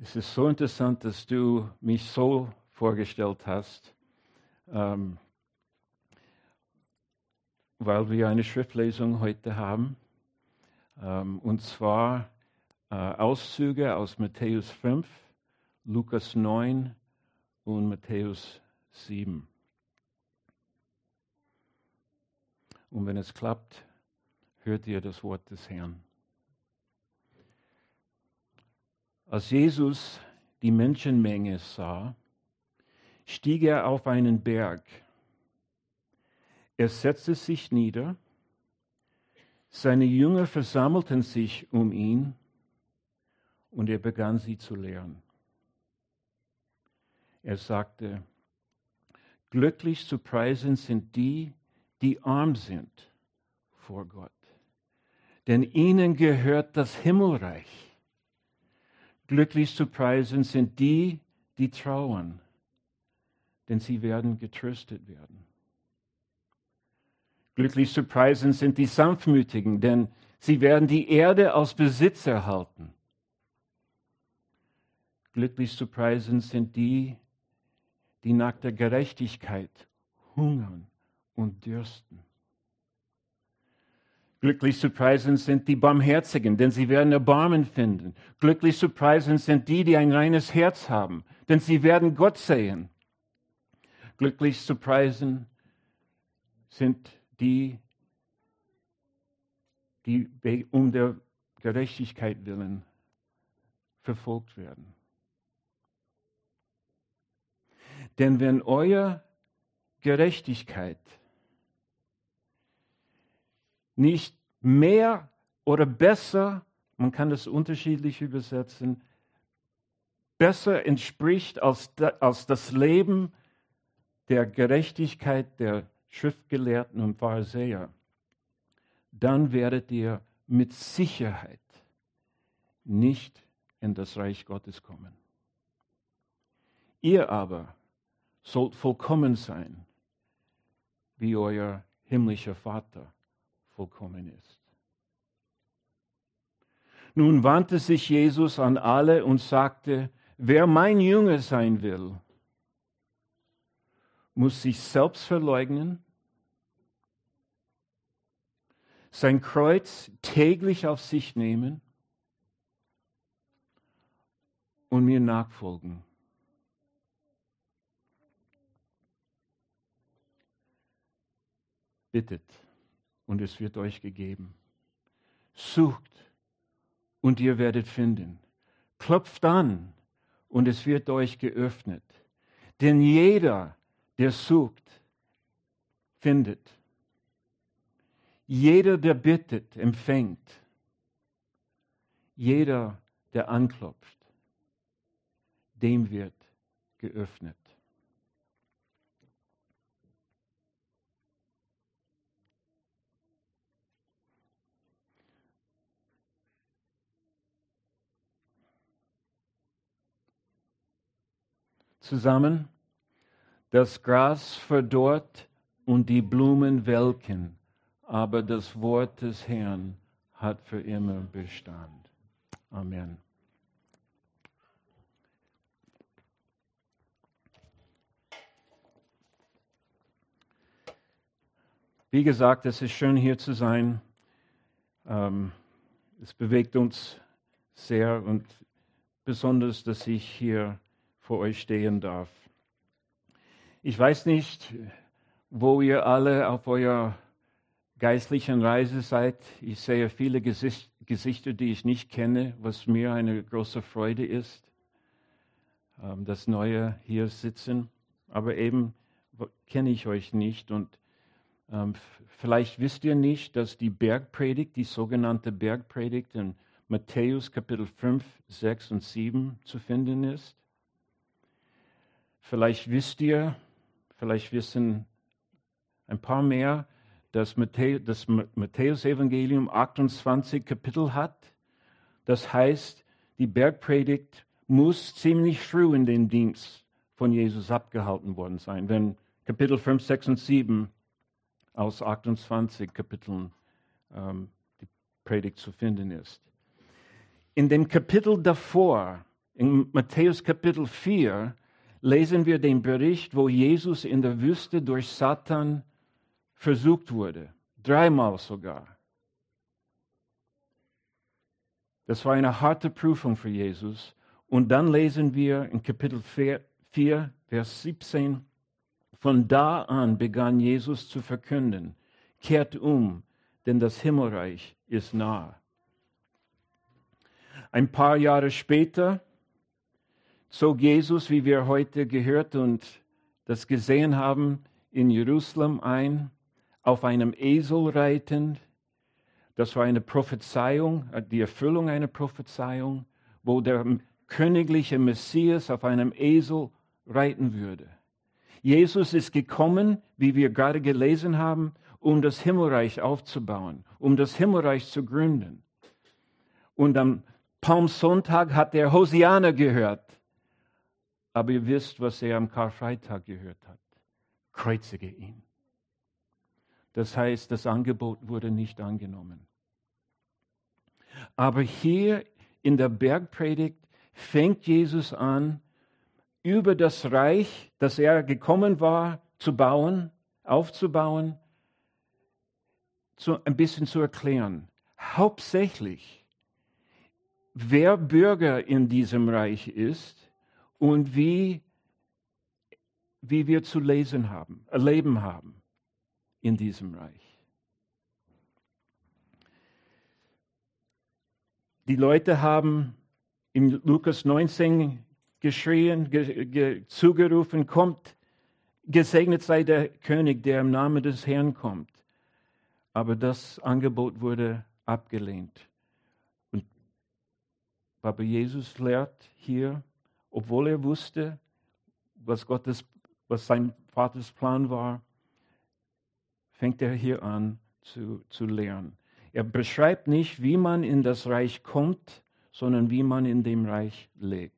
Es ist so interessant, dass du mich so vorgestellt hast, ähm, weil wir eine Schriftlesung heute haben. Ähm, und zwar äh, Auszüge aus Matthäus 5, Lukas 9 und Matthäus 7. Und wenn es klappt, hört ihr das Wort des Herrn. Als Jesus die Menschenmenge sah, stieg er auf einen Berg. Er setzte sich nieder, seine Jünger versammelten sich um ihn und er begann sie zu lehren. Er sagte, glücklich zu preisen sind die, die arm sind vor Gott, denn ihnen gehört das Himmelreich. Glücklich zu preisen sind die, die trauern, denn sie werden getröstet werden. Glücklich zu preisen sind die Sanftmütigen, denn sie werden die Erde aus Besitz erhalten. Glücklich zu preisen sind die, die nach der Gerechtigkeit hungern und dürsten. Glücklich zu preisen sind die Barmherzigen, denn sie werden Erbarmen finden. Glücklich zu preisen sind die, die ein reines Herz haben, denn sie werden Gott sehen. Glücklich zu preisen sind die, die um der Gerechtigkeit willen verfolgt werden. Denn wenn euer Gerechtigkeit nicht mehr oder besser, man kann das unterschiedlich übersetzen, besser entspricht als, das Leben der Gerechtigkeit der Schriftgelehrten und Pharisäer, dann werdet ihr mit Sicherheit nicht in das Reich Gottes kommen. Ihr aber sollt vollkommen sein, wie euer himmlischer Vater vollkommen ist. Nun wandte sich Jesus an alle und sagte, wer mein Jünger sein will, muss sich selbst verleugnen, sein Kreuz täglich auf sich nehmen und mir nachfolgen. Bittet und es wird euch gegeben. Sucht und ihr werdet finden. Klopft an und es wird euch geöffnet. Denn jeder, der sucht, findet. Jeder, der bittet, empfängt. Jeder, der anklopft, dem wird geöffnet. Zusammen. Das Gras verdorrt und die Blumen welken, aber das Wort des Herrn hat für immer Bestand. Amen. Wie gesagt, es ist schön hier zu sein. Ähm, es bewegt uns sehr und besonders, dass ich hier vor euch stehen darf. Ich weiß nicht, wo ihr alle auf eurer geistlichen Reise seid. Ich sehe viele Gesicht, Gesichter, die ich nicht kenne, was mir eine große Freude ist, ähm, das Neue hier sitzen. Aber eben kenne ich euch nicht und ähm, vielleicht wisst ihr nicht, dass die Bergpredigt, die sogenannte Bergpredigt in Matthäus Kapitel 5, 6 und 7 zu finden ist. Vielleicht wisst ihr, vielleicht wissen ein paar mehr, dass das Matthäus-Evangelium 28 Kapitel hat. Das heißt, die Bergpredigt muss ziemlich früh in den Dienst von Jesus abgehalten worden sein, wenn Kapitel 5, 6 und 7 aus 28 Kapiteln ähm, die Predigt zu finden ist. In dem Kapitel davor, In Matthäus Kapitel 4 lesen wir den Bericht, wo Jesus in der Wüste durch Satan versucht wurde. Dreimal sogar. Das war eine harte Prüfung für Jesus. Und dann lesen wir in Kapitel 4, 4, Vers 17, von da an begann Jesus zu verkünden, kehrt um, denn das Himmelreich ist nah. Ein paar Jahre später zog Jesus, wie wir heute gehört und das gesehen haben, in Jerusalem ein, auf einem Esel reitend. Das war eine Prophezeiung, die Erfüllung einer Prophezeiung, wo der königliche Messias auf einem Esel reiten würde. Jesus ist gekommen, wie wir gerade gelesen haben, um das Himmelreich aufzubauen, um das Himmelreich zu gründen. Und am Palmsonntag hat er Hosianer gehört. Aber ihr wisst, was er am Karfreitag gehört hat. Kreuzige ihn. Das heißt, das Angebot wurde nicht angenommen. Aber hier in der Bergpredigt fängt Jesus an, über das Reich, das er gekommen war, zu bauen, aufzubauen, zu, ein bisschen zu erklären. Hauptsächlich, wer Bürger in diesem Reich ist und wie, wie wir zu lesen haben, erleben haben in diesem Reich. Die Leute haben in Lukas 19 geschrien, ge, ge, zugerufen, kommt, gesegnet sei der König, der im Namen des Herrn kommt. Aber das Angebot wurde abgelehnt. Und Papa Jesus lehrt hier, obwohl er wusste, was Gottes, was sein Vaters Plan war, fängt er hier an zu, zu lernen. Er beschreibt nicht, wie man in das Reich kommt, sondern wie man in dem Reich lebt.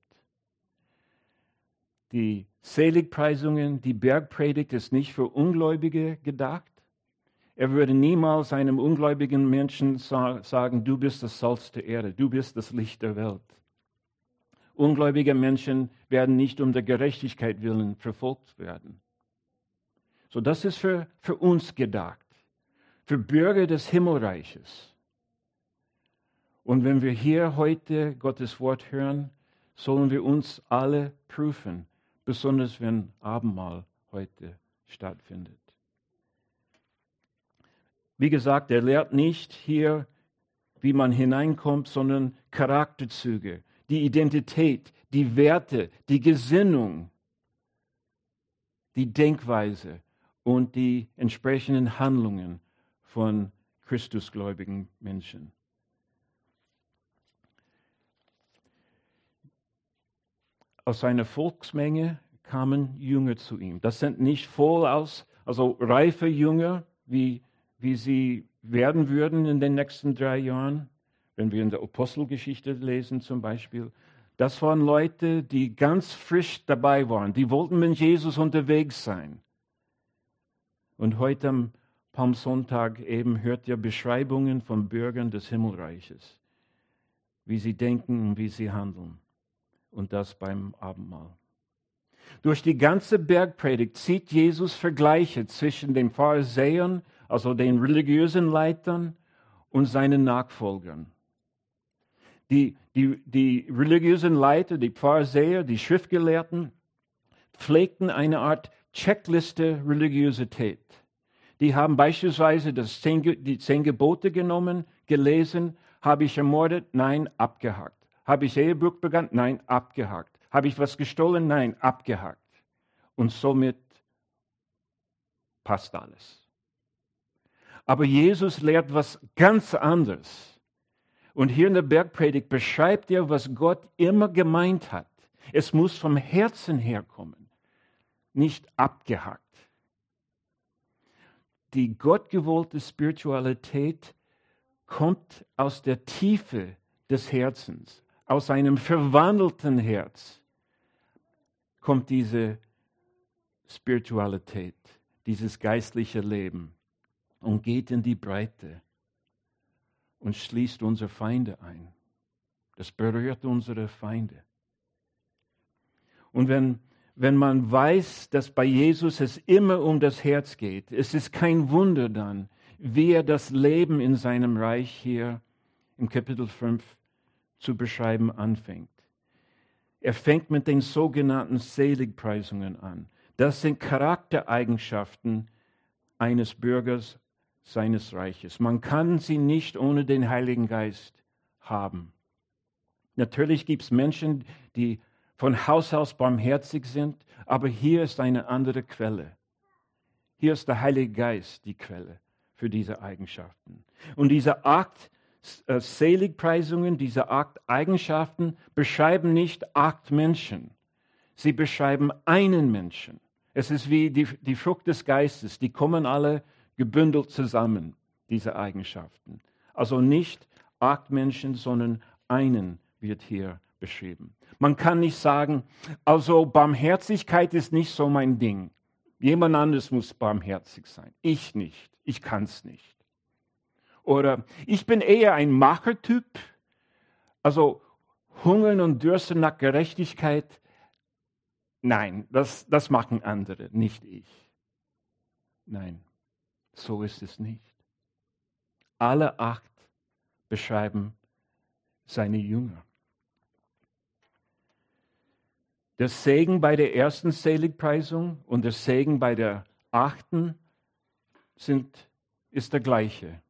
Die Seligpreisungen, die Bergpredigt ist nicht für Ungläubige gedacht. Er würde niemals einem ungläubigen Menschen sagen, du bist das Salz der Erde, du bist das Licht der Welt. Ungläubige Menschen werden nicht um der Gerechtigkeit willen verfolgt werden. So, das ist für, für uns gedacht, für Bürger des Himmelreiches. Und wenn wir hier heute Gottes Wort hören, sollen wir uns alle prüfen, besonders wenn Abendmahl heute stattfindet. Wie gesagt, er lehrt nicht hier, wie man hineinkommt, sondern Charakterzüge, die Identität, die Werte, die Gesinnung, die Denkweise und die entsprechenden Handlungen von Christusgläubigen Menschen. aus seiner Volksmenge kamen Jünger zu ihm. Das sind nicht voll aus, also reife Jünger, wie, wie sie werden würden in den nächsten drei Jahren, wenn wir in der Apostelgeschichte lesen zum Beispiel. Das waren Leute, die ganz frisch dabei waren. Die wollten mit Jesus unterwegs sein. Und heute am Palmsonntag eben hört ihr Beschreibungen von Bürgern des Himmelreiches, wie sie denken und wie sie handeln und das beim Abendmahl. Durch die ganze Bergpredigt zieht Jesus Vergleiche zwischen den Pharisäern, also den religiösen Leitern, und seinen Nachfolgern. Die, die, die religiösen Leiter, die Pharisäer, die Schriftgelehrten, pflegten eine Art Checkliste Religiosität. Die haben beispielsweise das zehn, die zehn Gebote genommen, gelesen, habe ich ermordet? Nein, abgehakt. Habe ich Ehebruch begangen? Nein, abgehakt. Habe ich was gestohlen? Nein, abgehakt. Und somit passt alles. Aber Jesus lehrt was ganz anderes. Und hier in der Bergpredigt beschreibt er, was Gott immer gemeint hat. Es muss vom Herzen herkommen, nicht abgehakt. Die gottgewollte Spiritualität kommt aus der Tiefe des Herzens, aus einem verwandelten Herz kommt diese Spiritualität, dieses geistliche Leben und geht in die Breite und schließt unsere Feinde ein. Das berührt unsere Feinde. Und wenn, wenn man weiß, dass bei Jesus es immer um das Herz geht, es ist kein Wunder dann, wie er das Leben in seinem Reich hier im Kapitel 5 zu beschreiben anfängt. Er fängt mit den sogenannten Seligpreisungen an. Das sind Charaktereigenschaften eines Bürgers seines Reiches. Man kann sie nicht ohne den Heiligen Geist haben. Natürlich gibt es Menschen, die von Haus aus barmherzig sind, aber hier ist eine andere Quelle. Hier ist der Heilige Geist die Quelle für diese Eigenschaften. Und dieser Akt äh, Seligpreisungen, diese acht Eigenschaften beschreiben nicht acht Menschen. Sie beschreiben einen Menschen. Es ist wie die, die Frucht des Geistes. Die kommen alle gebündelt zusammen, diese Eigenschaften. Also nicht acht Menschen, sondern einen wird hier beschrieben. Man kann nicht sagen, also Barmherzigkeit ist nicht so mein Ding. Jemand anderes muss barmherzig sein. Ich nicht. Ich kann es nicht. Oder ich bin eher ein Machertyp. Also hungern und dürsten nach Gerechtigkeit. Nein, das, das machen andere, nicht ich. Nein, so ist es nicht. Alle acht beschreiben seine Jünger. Der Segen bei der ersten Seligpreisung und der Segen bei der achten sind, ist der gleiche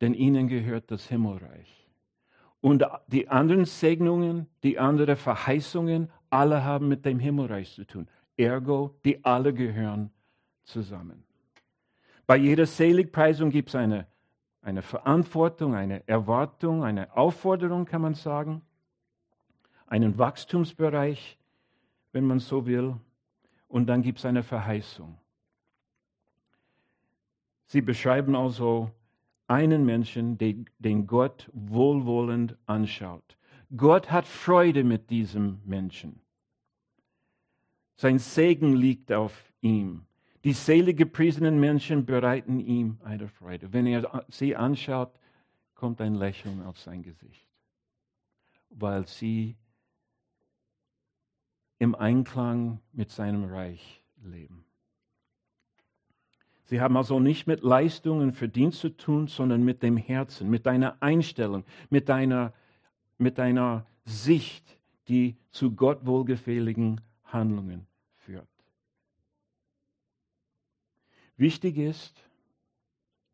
denn ihnen gehört das Himmelreich. Und die anderen Segnungen, die anderen Verheißungen, alle haben mit dem Himmelreich zu tun. Ergo, die alle gehören zusammen. Bei jeder Seligpreisung gibt es eine, eine Verantwortung, eine Erwartung, eine Aufforderung, kann man sagen, einen Wachstumsbereich, wenn man so will, und dann gibt es eine Verheißung. Sie beschreiben also einen Menschen, den Gott wohlwollend anschaut. Gott hat Freude mit diesem Menschen. Sein Segen liegt auf ihm. Die selig gepriesenen Menschen bereiten ihm eine Freude. Wenn er sie anschaut, kommt ein Lächeln auf sein Gesicht, weil sie im Einklang mit seinem Reich leben. Sie haben also nicht mit Leistungen, Verdienst zu tun, sondern mit dem Herzen, mit deiner Einstellung, mit deiner, mit deiner Sicht, die zu Gott wohlgefälligen Handlungen führt. Wichtig ist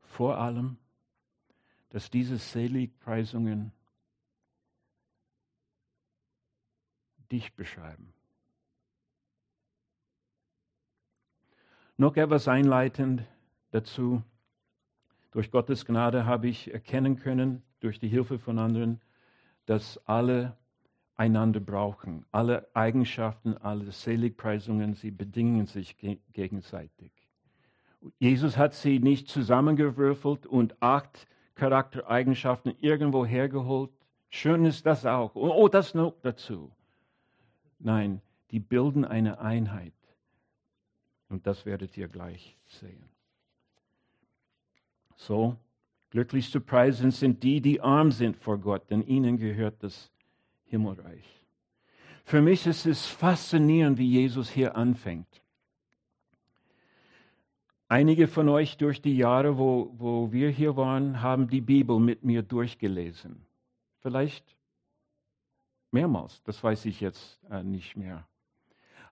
vor allem, dass diese Seligpreisungen dich beschreiben. Noch etwas einleitend dazu. Durch Gottes Gnade habe ich erkennen können, durch die Hilfe von anderen, dass alle einander brauchen. Alle Eigenschaften, alle Seligpreisungen, sie bedingen sich gegenseitig. Jesus hat sie nicht zusammengewürfelt und acht Charaktereigenschaften irgendwo hergeholt. Schön ist das auch. Oh, das noch dazu. Nein, die bilden eine Einheit. Und das werdet ihr gleich sehen. So, glücklich zu preisen sind die, die arm sind vor Gott, denn ihnen gehört das Himmelreich. Für mich ist es faszinierend, wie Jesus hier anfängt. Einige von euch durch die Jahre, wo, wo wir hier waren, haben die Bibel mit mir durchgelesen. Vielleicht mehrmals, das weiß ich jetzt äh, nicht mehr.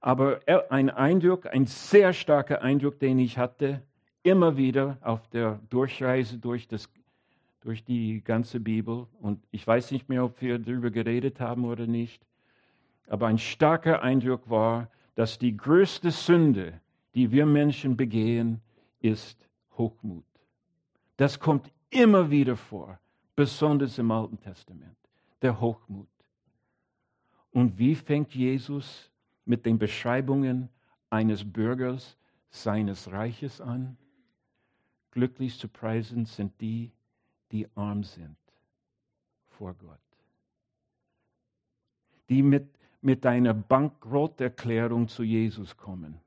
Aber ein Eindruck, ein sehr starker Eindruck, den ich hatte, immer wieder auf der Durchreise durch, das, durch die ganze Bibel. Und ich weiß nicht mehr, ob wir darüber geredet haben oder nicht. Aber ein starker Eindruck war, dass die größte Sünde, die wir Menschen begehen, ist Hochmut. Das kommt immer wieder vor, besonders im Alten Testament, der Hochmut. Und wie fängt Jesus mit den Beschreibungen eines Bürgers seines Reiches an. Glücklich zu preisen sind die, die arm sind vor Gott. Die mit, mit einer Bankrotterklärung zu Jesus kommen.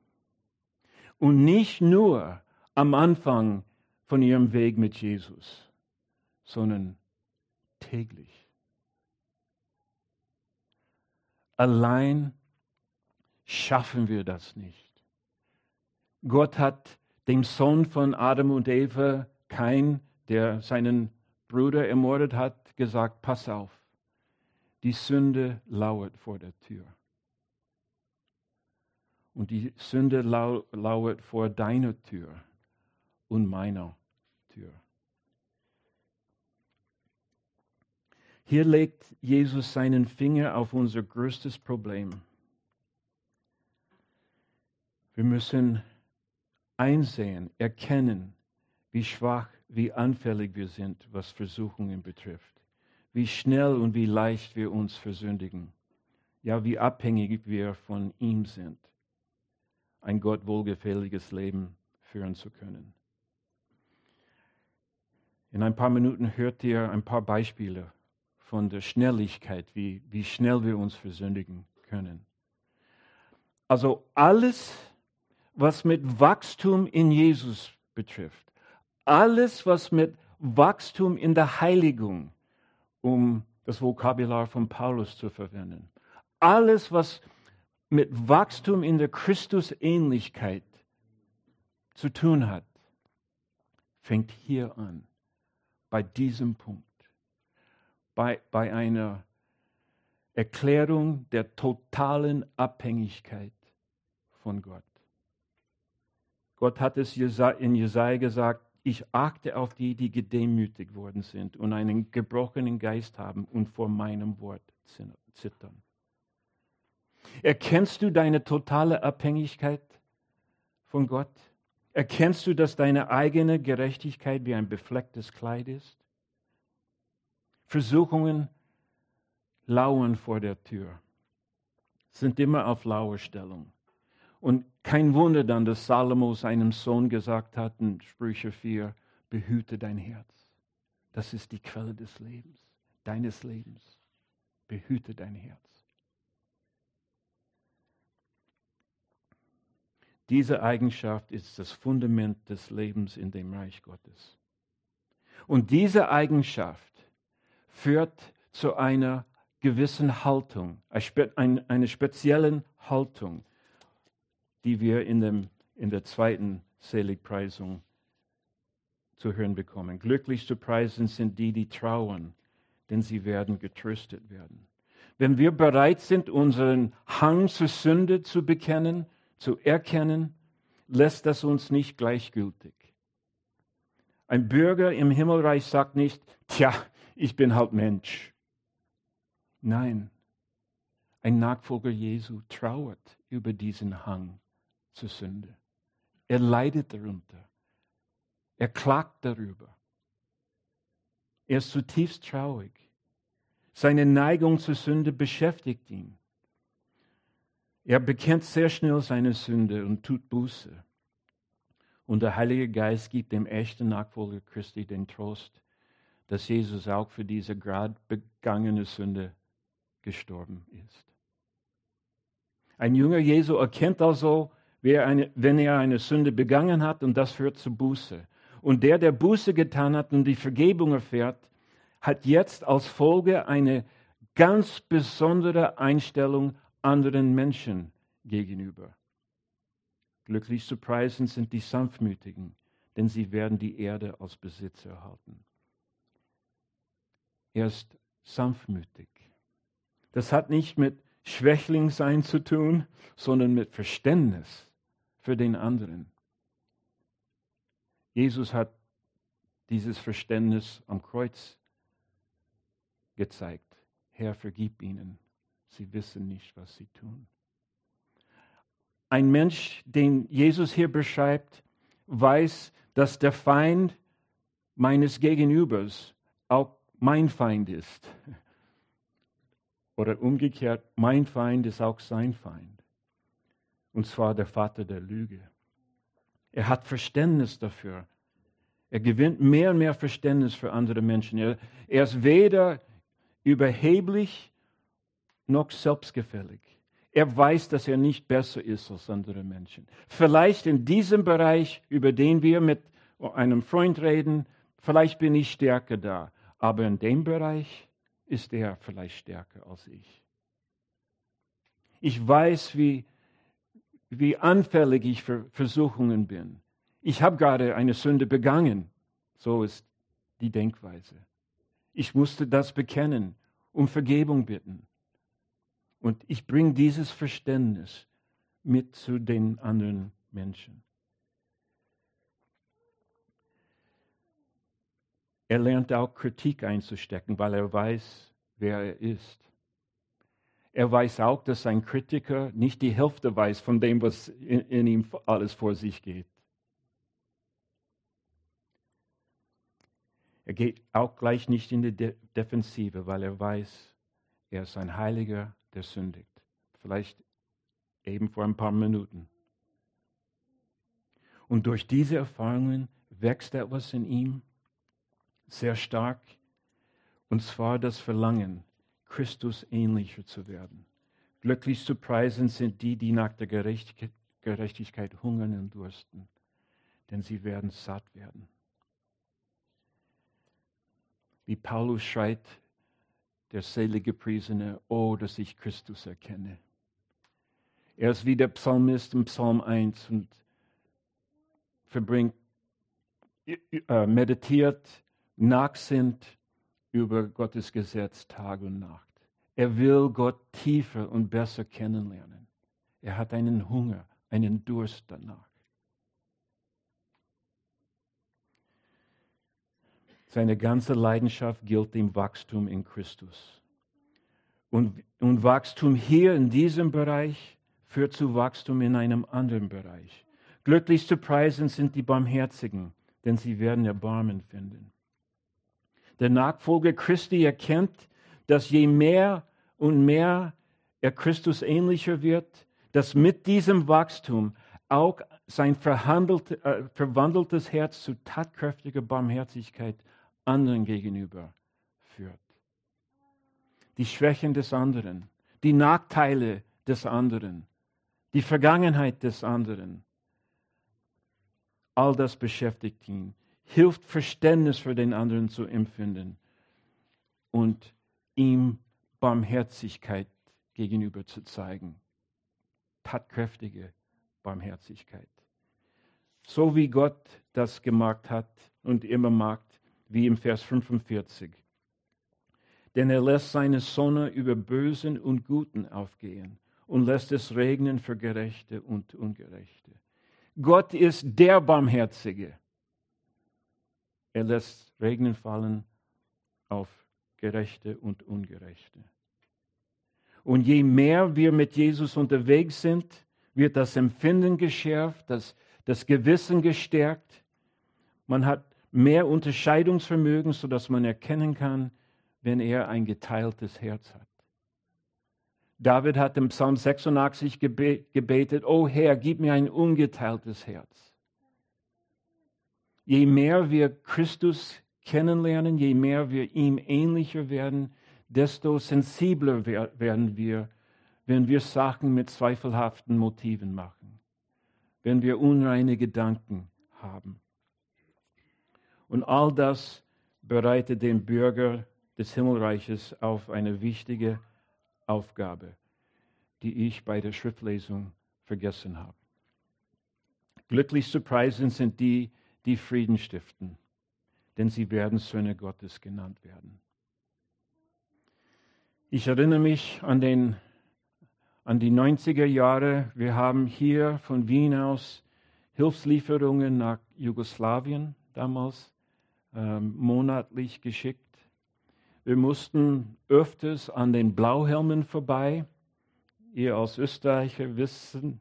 Und nicht nur am Anfang von ihrem Weg mit Jesus, sondern täglich. Allein schaffen wir das nicht. Gott hat dem Sohn von Adam und Eva, Kain, der seinen Bruder ermordet hat, gesagt, pass auf, die Sünde lauert vor der Tür. Und die Sünde lau lauert vor deiner Tür und meiner Tür. Hier legt Jesus seinen Finger auf unser größtes Problem. Wir müssen einsehen, erkennen, wie schwach, wie anfällig wir sind, was Versuchungen betrifft. Wie schnell und wie leicht wir uns versündigen. Ja, wie abhängig wir von ihm sind, ein Gott wohlgefälliges Leben führen zu können. In ein paar Minuten hört ihr ein paar Beispiele von der Schnelligkeit, wie, wie schnell wir uns versündigen können. Also alles, was mit Wachstum in Jesus betrifft, alles, was mit Wachstum in der Heiligung, um das Vokabular von Paulus zu verwenden, alles, was mit Wachstum in der Christusähnlichkeit zu tun hat, fängt hier an, bei diesem Punkt bei, bei einer Erklärung der totalen Abhängigkeit von Gott. Gott hat es in Jesaja gesagt, ich achte auf die, die gedemütigt worden sind und einen gebrochenen Geist haben und vor meinem Wort zittern. Erkennst du deine totale Abhängigkeit von Gott? Erkennst du, dass deine eigene Gerechtigkeit wie ein beflecktes Kleid ist? Versuchungen lauern vor der Tür, sind immer auf Lauerstellung. Und kein Wunder dann, dass Salomo seinem Sohn gesagt hat in Sprüche 4, behüte dein Herz. Das ist die Quelle des Lebens, deines Lebens. Behüte dein Herz. Diese Eigenschaft ist das Fundament des Lebens in dem Reich Gottes. Und diese Eigenschaft führt zu einer gewissen Haltung, einer speziellen Haltung, die wir in, dem, in der zweiten Seligpreisung zu hören bekommen. Glücklich zu preisen sind die, die trauern, denn sie werden getröstet werden. Wenn wir bereit sind, unseren Hang zur Sünde zu bekennen, zu erkennen, lässt das uns nicht gleichgültig. Ein Bürger im Himmelreich sagt nicht, tja, ich bin halt Mensch. Nein, ein Nachfolger Jesu trauert über diesen Hang zur Sünde. Er leidet darunter. Er klagt darüber. Er ist zutiefst traurig. Seine Neigung zur Sünde beschäftigt ihn. Er bekennt sehr schnell seine Sünde und tut Buße. Und der Heilige Geist gibt dem echten Nachfolger Christi den Trost, dass Jesus auch für diese gerade begangene Sünde gestorben ist. Ein Jünger Jesu erkennt also, wenn er eine Sünde begangen hat und das führt zu Buße. Und der, der Buße getan hat und die Vergebung erfährt, hat jetzt als Folge eine ganz besondere Einstellung anderen Menschen gegenüber. Glücklich zu preisen sind die Sanftmütigen, denn sie werden die Erde als Besitz erhalten. Er ist sanftmütig. Das hat nicht mit Schwächling sein zu tun, sondern mit Verständnis für den anderen. Jesus hat dieses Verständnis am Kreuz gezeigt. Herr, vergib ihnen. Sie wissen nicht, was sie tun. Ein Mensch, den Jesus hier beschreibt, weiß, dass der Feind meines Gegenübers auch mein Feind ist. Oder umgekehrt, mein Feind ist auch sein Feind. Und zwar der Vater der Lüge. Er hat Verständnis dafür. Er gewinnt mehr und mehr Verständnis für andere Menschen. Er, er ist weder überheblich noch selbstgefällig. Er weiß, dass er nicht besser ist als andere Menschen. Vielleicht in diesem Bereich, über den wir mit einem Freund reden, vielleicht bin ich stärker da. Aber in dem Bereich ist er vielleicht stärker als ich. Ich weiß, wie, wie anfällig ich für Versuchungen bin. Ich habe gerade eine Sünde begangen. So ist die Denkweise. Ich musste das bekennen, um Vergebung bitten. Und ich bringe dieses Verständnis mit zu den anderen Menschen. Er lernt auch Kritik einzustecken, weil er weiß, wer er ist. Er weiß auch, dass ein Kritiker nicht die Hälfte weiß von dem, was in, in ihm alles vor sich geht. Er geht auch gleich nicht in die De Defensive, weil er weiß, er ist ein Heiliger, der sündigt. Vielleicht eben vor ein paar Minuten. Und durch diese Erfahrungen wächst etwas in ihm sehr stark, und zwar das Verlangen, Christus ähnlicher zu werden. Glücklich zu preisen sind die, die nach der Gerechtigkeit hungern und dursten, denn sie werden satt werden. Wie Paulus schreit, der selige Priesene, oh, dass ich Christus erkenne. Er ist wie der Psalmist im Psalm 1 und verbringt, äh, meditiert, nachsinnt über Gottes Gesetz Tag und Nacht. Er will Gott tiefer und besser kennenlernen. Er hat einen Hunger, einen Durst danach. Seine ganze Leidenschaft gilt dem Wachstum in Christus. Und, und Wachstum hier in diesem Bereich führt zu Wachstum in einem anderen Bereich. Glücklich zu preisen sind die Barmherzigen, denn sie werden Erbarmen finden. Der Nachfolger Christi erkennt, dass je mehr und mehr er Christus ähnlicher wird, dass mit diesem Wachstum auch sein äh, verwandeltes Herz zu tatkräftiger Barmherzigkeit anderen gegenüber führt. Die Schwächen des anderen, die Nachteile des anderen, die Vergangenheit des anderen, all das beschäftigt ihn, hilft Verständnis für den anderen zu empfinden und ihm Barmherzigkeit gegenüber zu zeigen. Tatkräftige Barmherzigkeit. So wie Gott das gemacht hat und immer macht, wie im Vers 45. Denn er lässt seine Sonne über Bösen und Guten aufgehen und lässt es regnen für Gerechte und Ungerechte. Gott ist der Barmherzige. Er lässt Regnen fallen auf Gerechte und Ungerechte. Und je mehr wir mit Jesus unterwegs sind, wird das Empfinden geschärft, das, das Gewissen gestärkt. Man hat mehr Unterscheidungsvermögen, sodass man erkennen kann, wenn er ein geteiltes Herz hat. David hat im Psalm 86 gebetet, O Herr, gib mir ein ungeteiltes Herz. Je mehr wir Christus kennenlernen, je mehr wir ihm ähnlicher werden, desto sensibler werden wir, wenn wir Sachen mit zweifelhaften Motiven machen, wenn wir unreine Gedanken haben. Und all das bereitet den Bürger des Himmelreiches auf eine wichtige Aufgabe, die ich bei der Schriftlesung vergessen habe. Glücklich zu preisen sind die, die Frieden stiften, denn sie werden Söhne Gottes genannt werden. Ich erinnere mich an, den, an die 90er Jahre. Wir haben hier von Wien aus Hilfslieferungen nach Jugoslawien damals ähm, monatlich geschickt. Wir mussten öfters an den Blauhelmen vorbei. Ihr als Österreicher wissen,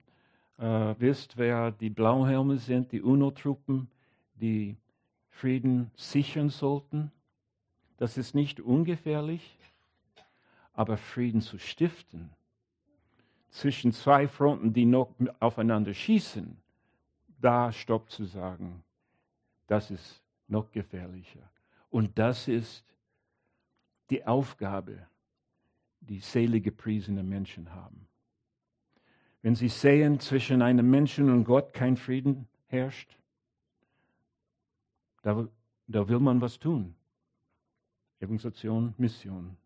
äh, wisst, wer die Blauhelme sind, die UNO-Truppen, die Frieden sichern sollten. Das ist nicht ungefährlich, aber Frieden zu stiften zwischen zwei Fronten, die noch aufeinander schießen, da Stopp zu sagen, das ist noch gefährlicher. Und das ist die Aufgabe, die selige Menschen haben. Wenn sie sehen, zwischen einem Menschen und Gott kein Frieden herrscht, da, da will man was tun. Evangelisation, Mission.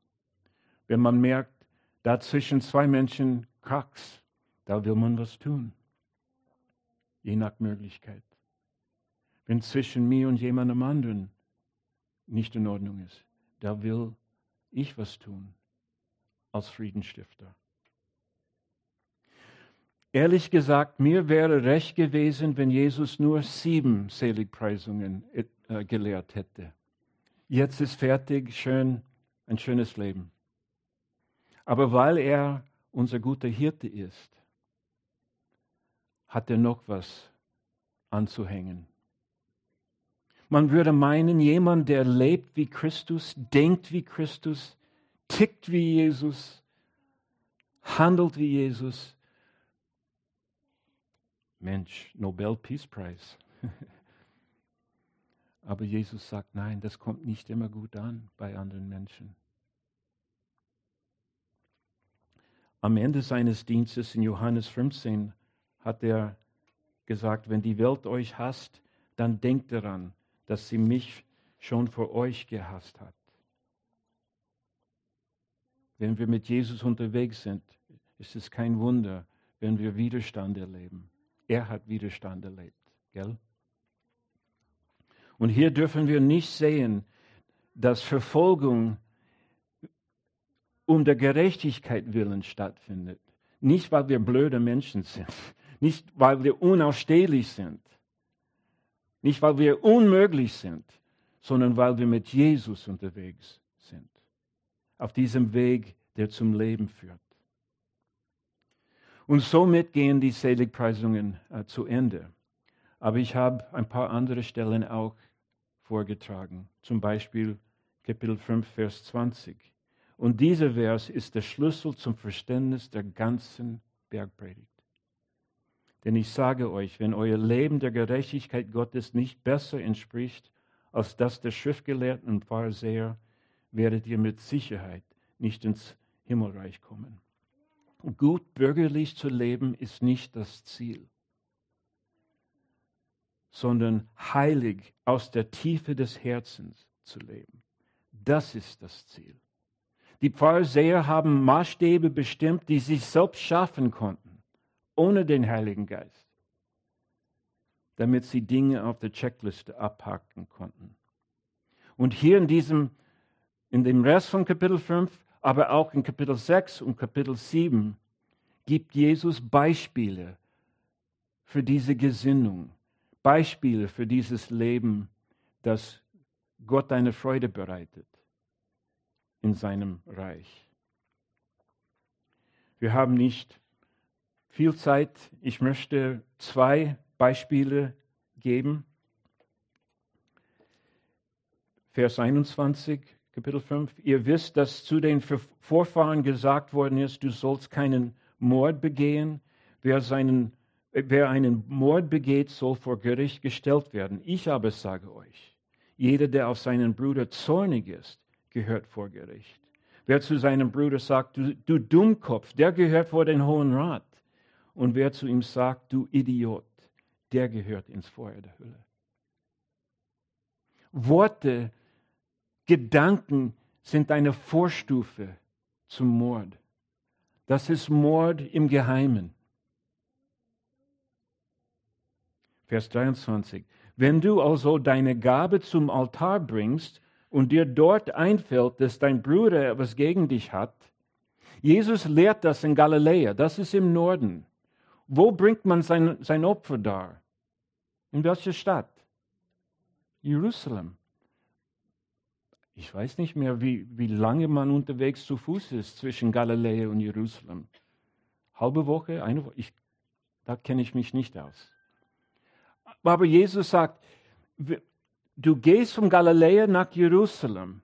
Wenn man merkt, da zwischen zwei Menschen krax, da will man was tun. je nach Möglichkeit. Wenn zwischen mir und jemandem anderen nicht in Ordnung ist, da will ich was tun als Friedensstifter. Ehrlich gesagt, mir wäre recht gewesen, wenn Jesus nur sieben Seligpreisungen äh, gelehrt hätte. Jetzt ist fertig, schön, ein schönes Leben. Aber weil er unser guter Hirte ist, hat er noch was anzuhängen. Man würde meinen, jemand, der lebt wie Christus, denkt wie Christus, tickt wie Jesus, handelt wie Jesus. Mensch, Nobel Peace Prize. Aber Jesus sagt, nein, das kommt nicht immer gut an bei anderen Menschen. Am Ende seines Dienstes in Johannes 15 hat er gesagt, wenn die Welt euch hasst, dann denkt daran, dass sie mich schon vor euch gehasst hat. Wenn wir mit Jesus unterwegs sind, ist es kein Wunder, wenn wir Widerstand erleben. Er hat Widerstand erlebt, gell? Und hier dürfen wir nicht sehen, dass Verfolgung um der Gerechtigkeit willen stattfindet. Nicht, weil wir blöde Menschen sind, nicht, weil wir unausstehlich sind, nicht, weil wir unmöglich sind, sondern weil wir mit Jesus unterwegs sind. Auf diesem Weg, der zum Leben führt. Und somit gehen die Seligpreisungen äh, zu Ende. Aber ich habe ein paar andere Stellen auch vorgetragen. Zum Beispiel Kapitel 5, Vers 20. Und dieser Vers ist der Schlüssel zum Verständnis der ganzen Bergpredigt. Denn ich sage euch, wenn euer Leben der Gerechtigkeit Gottes nicht besser entspricht als das der Schriftgelehrten und Pharisäer, werdet ihr mit Sicherheit nicht ins Himmelreich kommen. Gut bürgerlich zu leben ist nicht das Ziel, sondern heilig aus der Tiefe des Herzens zu leben. Das ist das Ziel. Die Pharisäer haben Maßstäbe bestimmt, die sie selbst schaffen konnten, ohne den Heiligen Geist, damit sie Dinge auf der Checkliste abhaken konnten. Und hier in diesem, in dem Rest von Kapitel 5, aber auch in Kapitel 6 und Kapitel 7 gibt Jesus Beispiele für diese Gesinnung, Beispiele für dieses Leben, das Gott eine Freude bereitet in seinem Reich. Wir haben nicht viel Zeit. Ich möchte zwei Beispiele geben. Vers 21, Kapitel 5. Ihr wisst, dass zu den Vorfahren gesagt worden ist, du sollst keinen Mord begehen. Wer, seinen, wer einen Mord begeht, soll vor Gericht gestellt werden. Ich aber sage euch, jeder, der auf seinen Bruder zornig ist, gehört vor Gericht. Wer zu seinem Bruder sagt, du, du Dummkopf, der gehört vor den Hohen Rat. Und wer zu ihm sagt, du Idiot, der gehört ins Feuer der Hölle. Worte, Gedanken sind eine Vorstufe zum Mord. Das ist Mord im Geheimen. Vers 23. Wenn du also deine Gabe zum Altar bringst und dir dort einfällt, dass dein Bruder etwas gegen dich hat, Jesus lehrt das in Galiläa, das ist im Norden. Wo bringt man sein, sein Opfer dar? In welcher Stadt? Jerusalem. Ich weiß nicht mehr, wie, wie lange man unterwegs zu Fuß ist zwischen Galiläa und Jerusalem. Halbe Woche, eine Woche, ich, da kenne ich mich nicht aus. Aber Jesus sagt, du gehst von Galiläa nach Jerusalem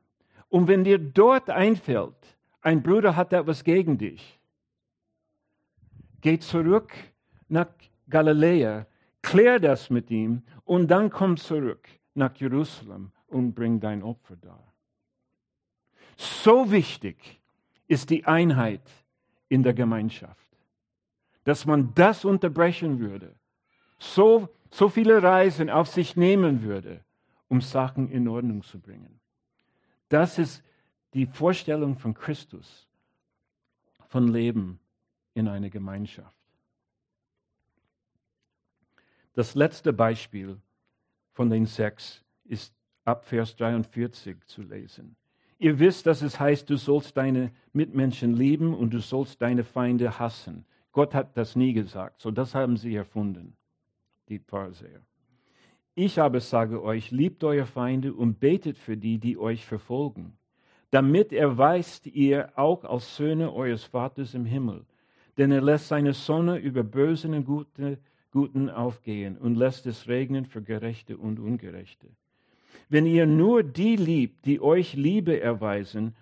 und wenn dir dort einfällt, ein Bruder hat etwas gegen dich, geh zurück nach Galiläa, klär das mit ihm und dann komm zurück nach Jerusalem und bring dein Opfer dar. So wichtig ist die Einheit in der Gemeinschaft, dass man das unterbrechen würde, so, so viele Reisen auf sich nehmen würde, um Sachen in Ordnung zu bringen. Das ist die Vorstellung von Christus, von Leben in einer Gemeinschaft. Das letzte Beispiel von den sechs ist ab Vers 43 zu lesen. Ihr wisst, dass es heißt, du sollst deine Mitmenschen lieben und du sollst deine Feinde hassen. Gott hat das nie gesagt, so das haben sie erfunden, die Pharisäer. Ich aber sage euch, liebt eure Feinde und betet für die, die euch verfolgen, damit erweist ihr auch als Söhne eures Vaters im Himmel. Denn er lässt seine Sonne über Bösen und Gute, Guten aufgehen und lässt es regnen für Gerechte und Ungerechte. Wenn ihr nur die liebt, die euch Liebe erweisen,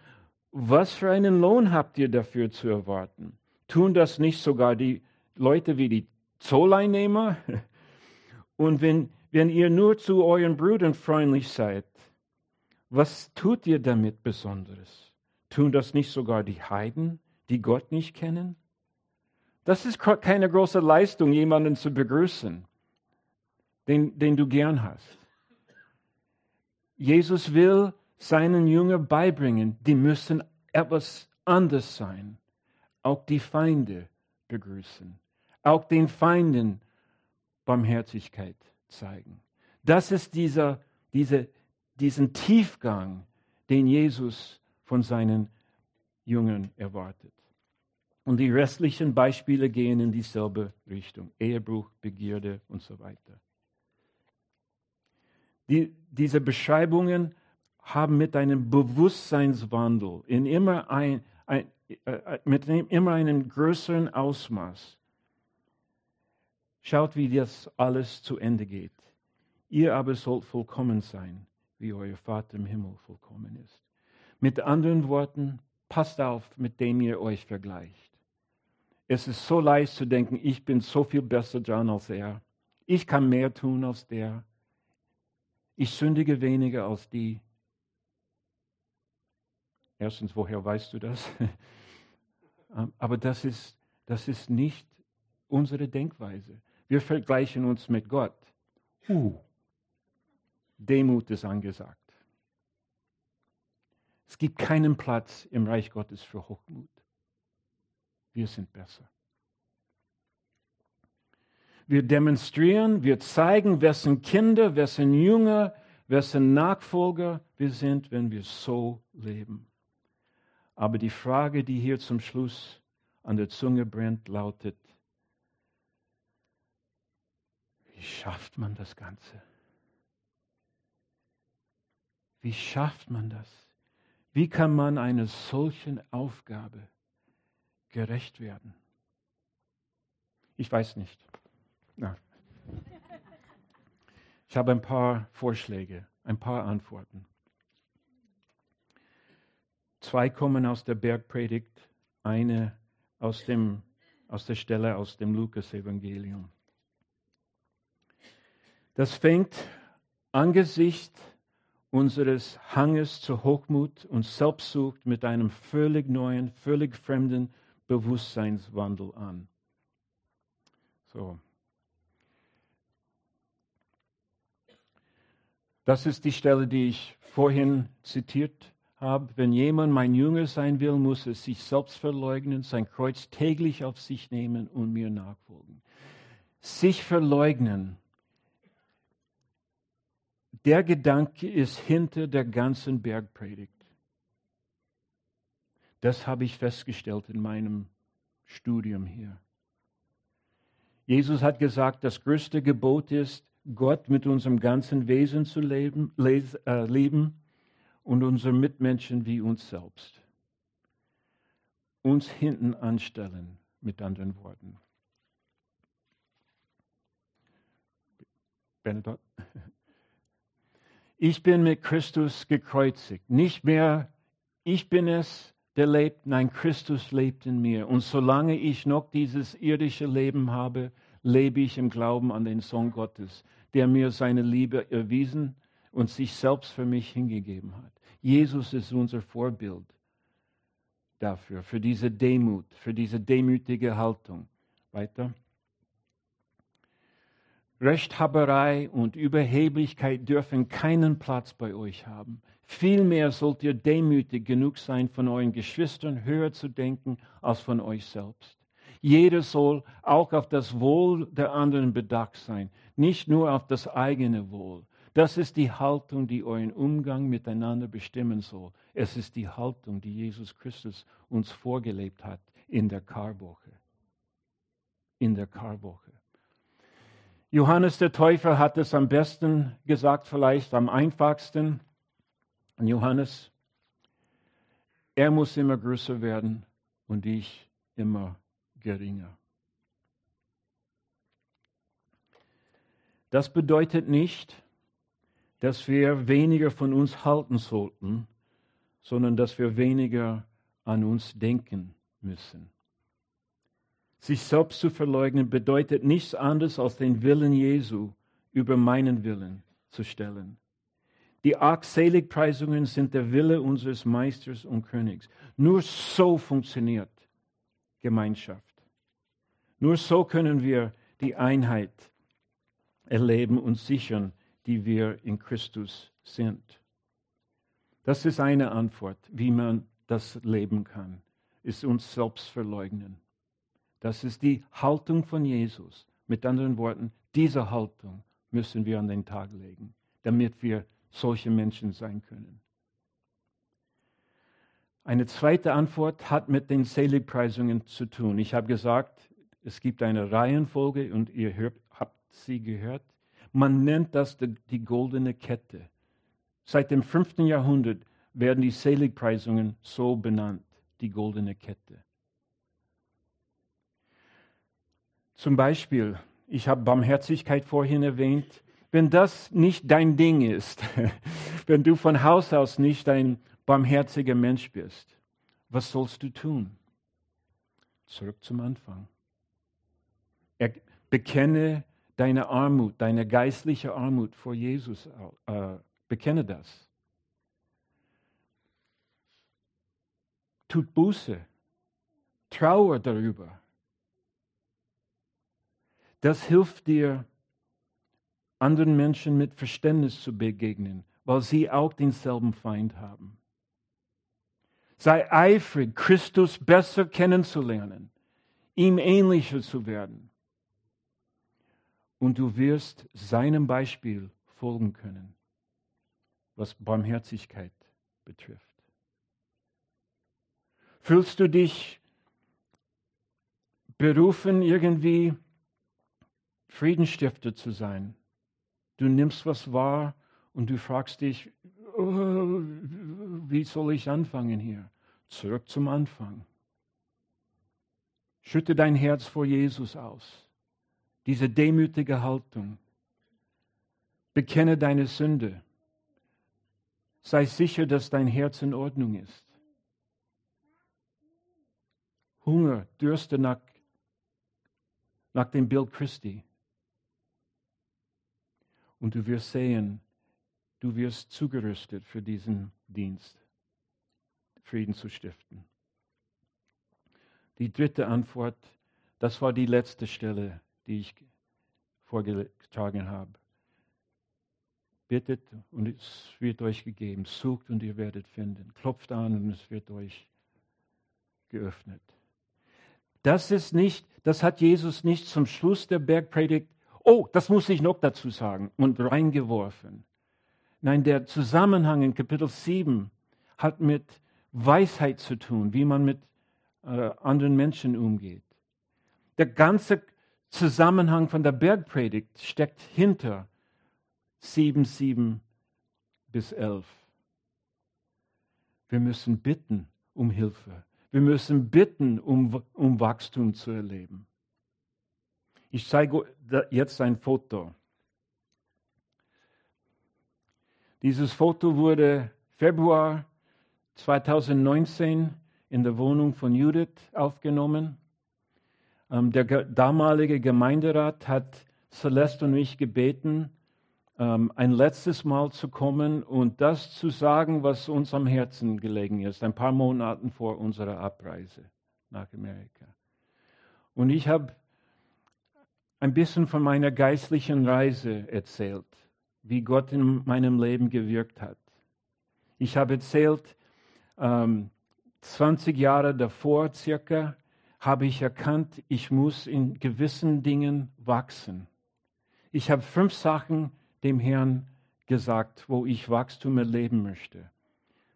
was für einen Lohn habt ihr dafür zu erwarten? Tun das nicht sogar die Leute wie die Zolleinnehmer? Und wenn, wenn ihr nur zu euren Brüdern freundlich seid, was tut ihr damit Besonderes? Tun das nicht sogar die Heiden, die Gott nicht kennen? Das ist keine große Leistung, jemanden zu begrüßen, den, den du gern hast. Jesus will seinen Jüngern beibringen, die müssen etwas anders sein. Auch die Feinde begrüßen. Auch den Feinden Barmherzigkeit zeigen. Das ist dieser, diese, diesen Tiefgang, den Jesus von seinen Jüngern erwartet. Und die restlichen Beispiele gehen in dieselbe Richtung. Ehebruch, Begierde und so weiter. Die, diese Beschreibungen haben mit einem Bewusstseinswandel in immer ein, ein äh, mit immer einem größeren Ausmaß. Schaut, wie das alles zu Ende geht. Ihr aber sollt vollkommen sein, wie euer Vater im Himmel vollkommen ist. Mit anderen Worten, passt auf, mit dem ihr euch vergleicht. Es ist so leicht zu denken, ich bin so viel besser dran als er. Ich kann mehr tun als der. Ich sündige weniger als die. Erstens, woher weißt du das? Ähm, aber das ist, das ist nicht unsere Denkweise. Wir vergleichen uns mit Gott. Uh, Demut ist angesagt. Es gibt keinen Platz im Reich Gottes für Hochmut. Wir sind besser. Wir demonstrieren, wir zeigen, wessen Kinder, wessen Jünger, wessen Nachfolger wir sind, wenn wir so leben. Aber die Frage, die hier zum Schluss an der Zunge brennt, lautet, wie schafft man das Ganze? Wie schafft man das? Wie kann man einer solchen Aufgabe gerecht werden? Ich weiß nicht. Na. Ich habe ein paar Vorschläge, ein paar Antworten. Zwei kommen aus der Bergpredigt, eine aus, dem, aus der Stelle aus dem Lukas-Evangelium. Das fängt angesichts unseres Hanges zur Hochmut und Selbstsucht mit einem völlig neuen, völlig fremden Bewusstseinswandel an. So. Das ist die Stelle, die ich vorhin zitiert habe. Wenn jemand mein Jünger sein will, muss er sich selbst verleugnen, sein Kreuz täglich auf sich nehmen und mir nachfolgen. Sich verleugnen. Der Gedanke ist hinter der ganzen Bergpredigt. Das habe ich festgestellt in meinem Studium hier. Jesus hat gesagt, das größte Gebot ist, Gott mit unserem ganzen Wesen zu leben, äh, lieben und unsere Mitmenschen wie uns selbst. Uns hinten anstellen, mit anderen Worten. Benedott? Ich bin mit Christus gekreuzigt. Nicht mehr ich bin es, der lebt, nein, Christus lebt in mir. Und solange ich noch dieses irdische Leben habe, lebe ich im Glauben an den Sohn Gottes, der mir seine Liebe erwiesen und sich selbst für mich hingegeben hat. Jesus ist unser Vorbild dafür, für diese Demut, für diese demütige Haltung. Weiter. Rechthaberei und Überheblichkeit dürfen keinen Platz bei euch haben. Vielmehr sollt ihr demütig genug sein, von euren Geschwistern höher zu denken als von euch selbst. Jeder soll auch auf das Wohl der anderen bedacht sein, nicht nur auf das eigene Wohl. Das ist die Haltung, die euren Umgang miteinander bestimmen soll. Es ist die Haltung, die Jesus Christus uns vorgelebt hat in der Karwoche. In der Karwoche. Johannes der Täufer hat es am besten gesagt, vielleicht am einfachsten. Und Johannes, er muss immer größer werden und ich immer geringer. Das bedeutet nicht, dass wir weniger von uns halten sollten, sondern dass wir weniger an uns denken müssen. Sich selbst zu verleugnen bedeutet nichts anderes als den Willen Jesu über meinen Willen zu stellen. Die acht Seligpreisungen sind der Wille unseres Meisters und Königs. Nur so funktioniert Gemeinschaft. Nur so können wir die Einheit erleben und sichern, die wir in Christus sind. Das ist eine Antwort, wie man das leben kann, ist uns selbst verleugnen. Das ist die Haltung von Jesus. Mit anderen Worten, diese Haltung müssen wir an den Tag legen, damit wir solche Menschen sein können. Eine zweite Antwort hat mit den Seligpreisungen zu tun. Ich habe gesagt, es gibt eine Reihenfolge und ihr hört, habt sie gehört. Man nennt das die, die goldene Kette. Seit dem 5. Jahrhundert werden die Seligpreisungen so benannt, die goldene Kette. Zum Beispiel, ich habe Barmherzigkeit vorhin erwähnt, wenn das nicht dein Ding ist, wenn du von Haus aus nicht ein barmherziger Mensch bist, was sollst du tun? Zurück zum Anfang. Er, bekenne deine Armut, deine geistliche Armut vor Jesus. Äh, bekenne das. Tut Buße. Trauer darüber. Das hilft dir, anderen Menschen mit Verständnis zu begegnen, weil sie auch denselben Feind haben. Sei eifrig, Christus besser kennenzulernen, ihm ähnlicher zu werden. Und du wirst seinem Beispiel folgen können, was Barmherzigkeit betrifft. Fühlst du dich berufen, irgendwie Friedensstifter zu sein? Du nimmst was wahr und du fragst dich, oh, wie soll ich anfangen hier? Zurück zum Anfang. Schütte dein Herz vor Jesus aus. Diese demütige Haltung. Bekenne deine Sünde. Sei sicher, dass dein Herz in Ordnung ist. Hunger, Dürste nach, nach dem Bild Christi. Und du wirst sehen, du wirst zugerüstet für diesen Dienst, Frieden zu stiften. Die dritte Antwort, das war die letzte Stelle, die ich vorgetragen habe. Bittet und es wird euch gegeben. Sucht und ihr werdet finden. Klopft an und es wird euch geöffnet. Das ist nicht, das hat Jesus nicht zum Schluss der Bergpredigt Oh, das muss ich noch dazu sagen. Und reingeworfen. Nein, der Zusammenhang in Kapitel 7 hat mit Weisheit zu tun, wie man mit äh, anderen Menschen umgeht. Der ganze Zusammenhang von der Bergpredigt steckt hinter 7, 7 bis 11. Wir müssen bitten um Hilfe. Wir müssen bitten, um, um Wachstum zu erleben. Ich zeige jetzt ein Foto. Dieses Foto wurde Februar 2019 in der Wohnung von Judith aufgenommen. Ähm, der damalige Gemeinderat hat Celeste und mich gebeten, ähm, ein letztes Mal zu kommen und das zu sagen, was uns am Herzen gelegen ist, ein paar Monate vor unserer Abreise nach Amerika. Und ich habe ein bisschen von meiner geistlichen Reise erzählt, wie Gott in meinem Leben gewirkt hat. Ich habe erzählt, ähm, 20 Jahre davor circa habe ich erkannt, ich muss in gewissen Dingen wachsen. Ich habe fünf Sachen dem Herrn gesagt, wo ich Wachstum erleben möchte.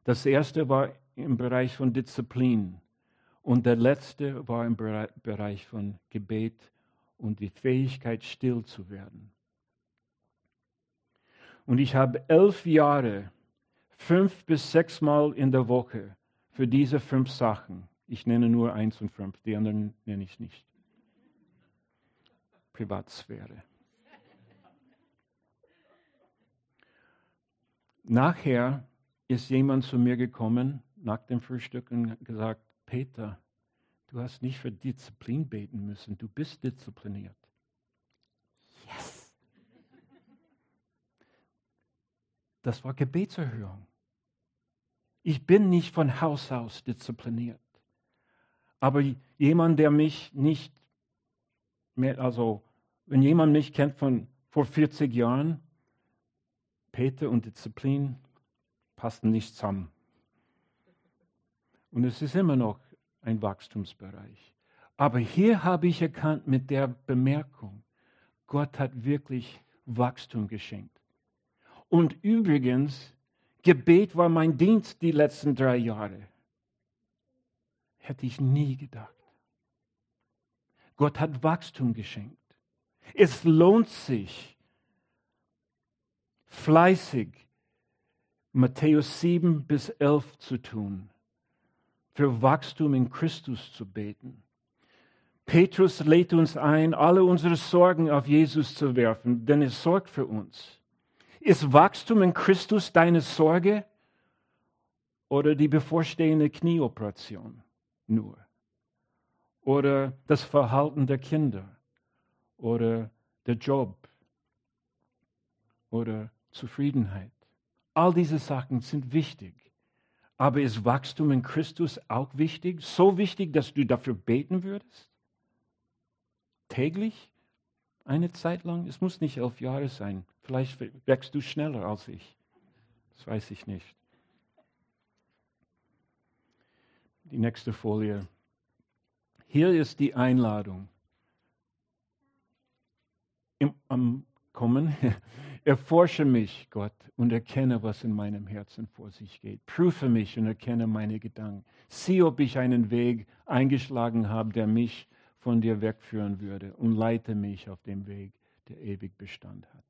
Das erste war im Bereich von Disziplin und der letzte war im Bereich von Gebet und die Fähigkeit, still zu werden. Und ich habe elf Jahre, fünf bis sechs Mal in der Woche für diese fünf Sachen. Ich nenne nur eins und fünf, die anderen nenne ich nicht. Privatsphäre. Nachher ist jemand zu mir gekommen nach dem Frühstück und gesagt, Peter, du hast nicht für Disziplin beten müssen, du bist diszipliniert. Yes! Das war Gebetserhörung. Ich bin nicht von Haus aus diszipliniert. Aber jemand, der mich nicht mehr, also wenn jemand mich kennt von vor 40 Jahren, Peter und Disziplin passen nicht zusammen. Und es ist immer noch ein Wachstumsbereich. Aber hier habe ich erkannt mit der Bemerkung, Gott hat wirklich Wachstum geschenkt. Und übrigens, Gebet war mein Dienst die letzten drei Jahre. Hätte ich nie gedacht. Gott hat Wachstum geschenkt. Es lohnt sich, fleißig Matthäus 7 bis 11 zu tun, für Wachstum in Christus zu beten. Petrus lädt uns ein, alle unsere Sorgen auf Jesus zu werfen, denn er sorgt für uns. Ist Wachstum in Christus deine Sorge oder die bevorstehende Knieoperation nur? Oder das Verhalten der Kinder oder der Job oder Zufriedenheit. All diese Sachen sind wichtig. Aber ist Wachstum in Christus auch wichtig? So wichtig, dass du dafür beten würdest? Täglich? Eine Zeit lang? Es muss nicht elf Jahre sein. Vielleicht wächst du schneller als ich. Das weiß ich nicht. Die nächste Folie. Hier ist die Einladung. Im, am Kommen Erforsche mich, Gott, und erkenne, was in meinem Herzen vor sich geht. Prüfe mich und erkenne meine Gedanken. Sieh, ob ich einen Weg eingeschlagen habe, der mich von dir wegführen würde und leite mich auf dem Weg, der ewig Bestand hat.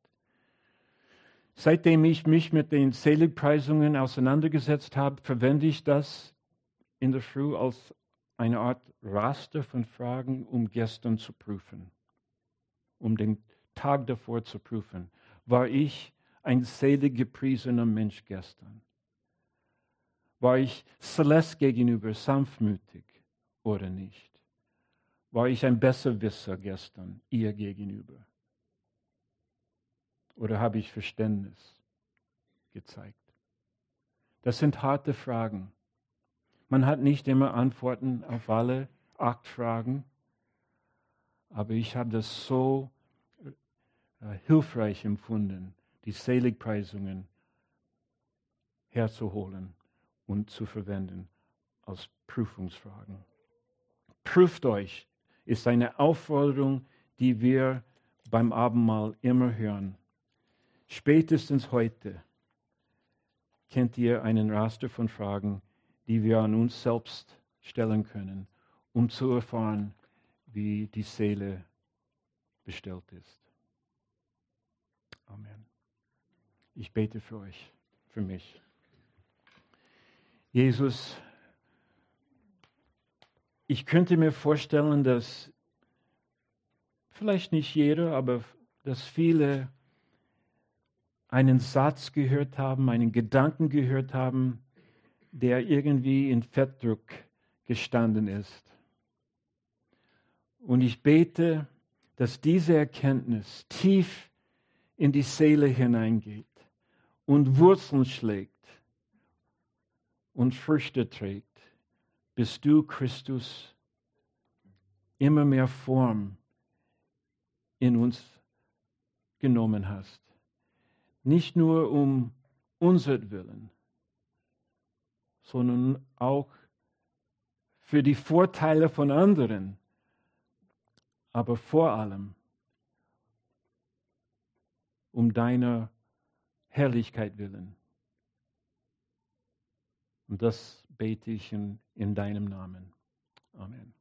Seitdem ich mich mit den Seligpreisungen auseinandergesetzt habe, verwende ich das in der Früh als eine Art Raster von Fragen, um gestern zu prüfen, um den Tag davor zu prüfen. War ich ein selig gepriesener Mensch gestern? War ich Celeste gegenüber sanftmütig oder nicht? War ich ein Besserwisser gestern ihr gegenüber? Oder habe ich Verständnis gezeigt? Das sind harte Fragen. Man hat nicht immer Antworten auf alle acht Fragen, aber ich habe das so hilfreich empfunden, die Seligpreisungen herzuholen und zu verwenden als Prüfungsfragen. Prüft euch ist eine Aufforderung, die wir beim Abendmahl immer hören. Spätestens heute kennt ihr einen Raster von Fragen, die wir an uns selbst stellen können, um zu erfahren, wie die Seele bestellt ist. Amen. Ich bete für euch, für mich. Jesus, ich könnte mir vorstellen, dass vielleicht nicht jeder, aber dass viele einen Satz gehört haben, einen Gedanken gehört haben, der irgendwie in Fettdruck gestanden ist. Und ich bete, dass diese Erkenntnis tief in die Seele hineingeht und Wurzeln schlägt und Früchte trägt, bis du Christus immer mehr Form in uns genommen hast. Nicht nur um unser Willen, sondern auch für die Vorteile von anderen, aber vor allem um deiner Herrlichkeit willen. Und das bete ich in, in deinem Namen. Amen.